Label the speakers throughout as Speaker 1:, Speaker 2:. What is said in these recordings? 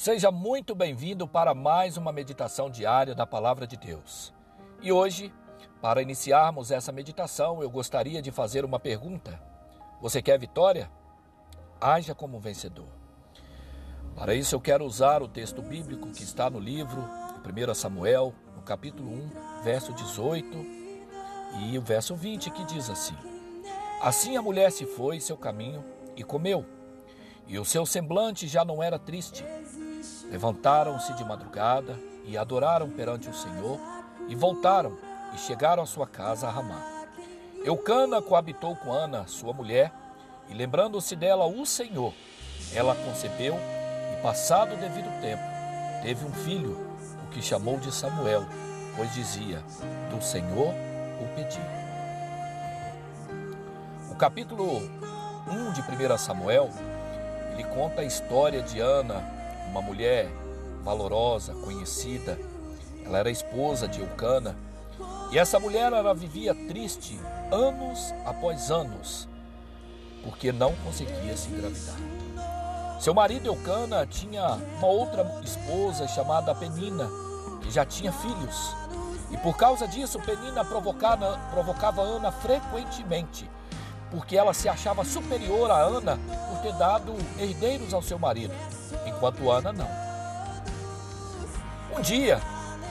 Speaker 1: Seja muito bem-vindo para mais uma meditação diária da Palavra de Deus. E hoje, para iniciarmos essa meditação, eu gostaria de fazer uma pergunta. Você quer vitória? Haja como vencedor. Para isso, eu quero usar o texto bíblico que está no livro 1 Samuel, no capítulo 1, verso 18 e o verso 20, que diz assim: Assim a mulher se foi seu caminho e comeu, e o seu semblante já não era triste Levantaram-se de madrugada e adoraram perante o Senhor e voltaram e chegaram à sua casa a Ramá. Eucana coabitou com Ana, sua mulher, e lembrando-se dela o Senhor, ela concebeu e, passado o devido tempo, teve um filho, o que chamou de Samuel, pois dizia: Do Senhor o pedi. O capítulo 1 de 1 Samuel, ele conta a história de Ana, uma mulher valorosa, conhecida. Ela era esposa de Eucana. E essa mulher ela vivia triste anos após anos, porque não conseguia se engravidar. Seu marido Eucana tinha uma outra esposa chamada Penina, que já tinha filhos. E por causa disso, Penina provocava, provocava Ana frequentemente, porque ela se achava superior a Ana por ter dado herdeiros ao seu marido enquanto Ana não. Um dia,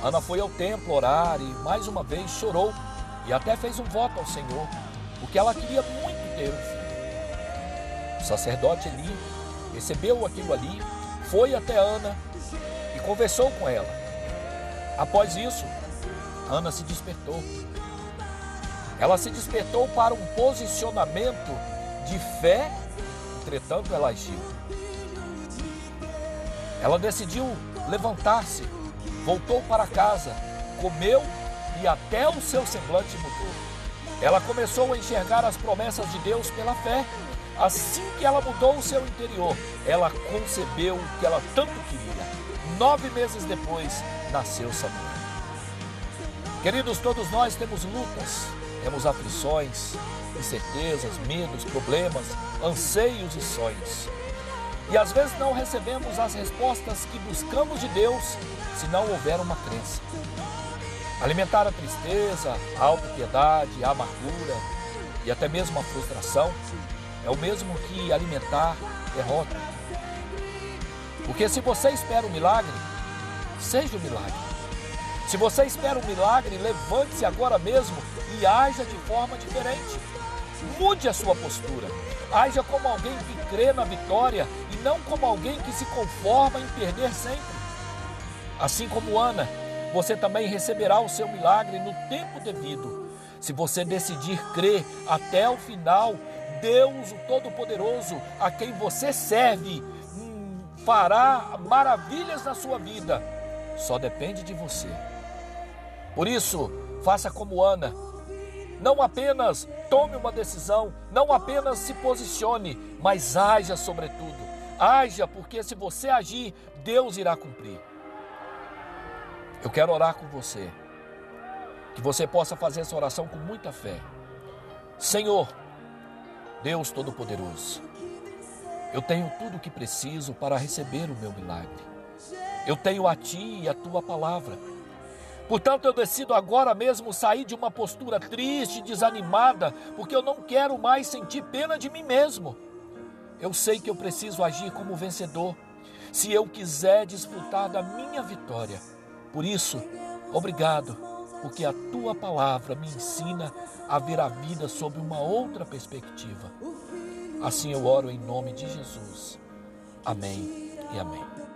Speaker 1: Ana foi ao templo orar e mais uma vez chorou e até fez um voto ao Senhor, porque ela queria muito ter um filho. O sacerdote Eli recebeu aquilo ali, foi até Ana e conversou com ela. Após isso, Ana se despertou. Ela se despertou para um posicionamento de fé, entretanto ela agiu. Ela decidiu levantar-se, voltou para casa, comeu e até o seu semblante mudou. Ela começou a enxergar as promessas de Deus pela fé. Assim que ela mudou o seu interior, ela concebeu o que ela tanto queria. Nove meses depois, nasceu Samuel. Queridos, todos nós temos lutas, temos aflições, incertezas, medos, problemas, anseios e sonhos. E às vezes não recebemos as respostas que buscamos de Deus se não houver uma crença. Alimentar a tristeza, a autopiedade, a amargura e até mesmo a frustração é o mesmo que alimentar derrota. Porque se você espera um milagre, seja o um milagre. Se você espera um milagre, levante-se agora mesmo e haja de forma diferente. Mude a sua postura. Haja como alguém que crê na vitória e não como alguém que se conforma em perder sempre. Assim como Ana, você também receberá o seu milagre no tempo devido. Se você decidir crer até o final, Deus, o Todo-Poderoso, a quem você serve, hum, fará maravilhas na sua vida. Só depende de você. Por isso, faça como Ana não apenas tome uma decisão, não apenas se posicione, mas haja sobretudo. Haja, porque se você agir, Deus irá cumprir. Eu quero orar com você. Que você possa fazer essa oração com muita fé. Senhor, Deus Todo-Poderoso, eu tenho tudo o que preciso para receber o meu milagre. Eu tenho a Ti e a Tua palavra. Portanto, eu decido agora mesmo sair de uma postura triste, desanimada, porque eu não quero mais sentir pena de mim mesmo. Eu sei que eu preciso agir como vencedor, se eu quiser desfrutar da minha vitória. Por isso, obrigado, porque a tua palavra me ensina a ver a vida sob uma outra perspectiva. Assim eu oro em nome de Jesus. Amém e amém.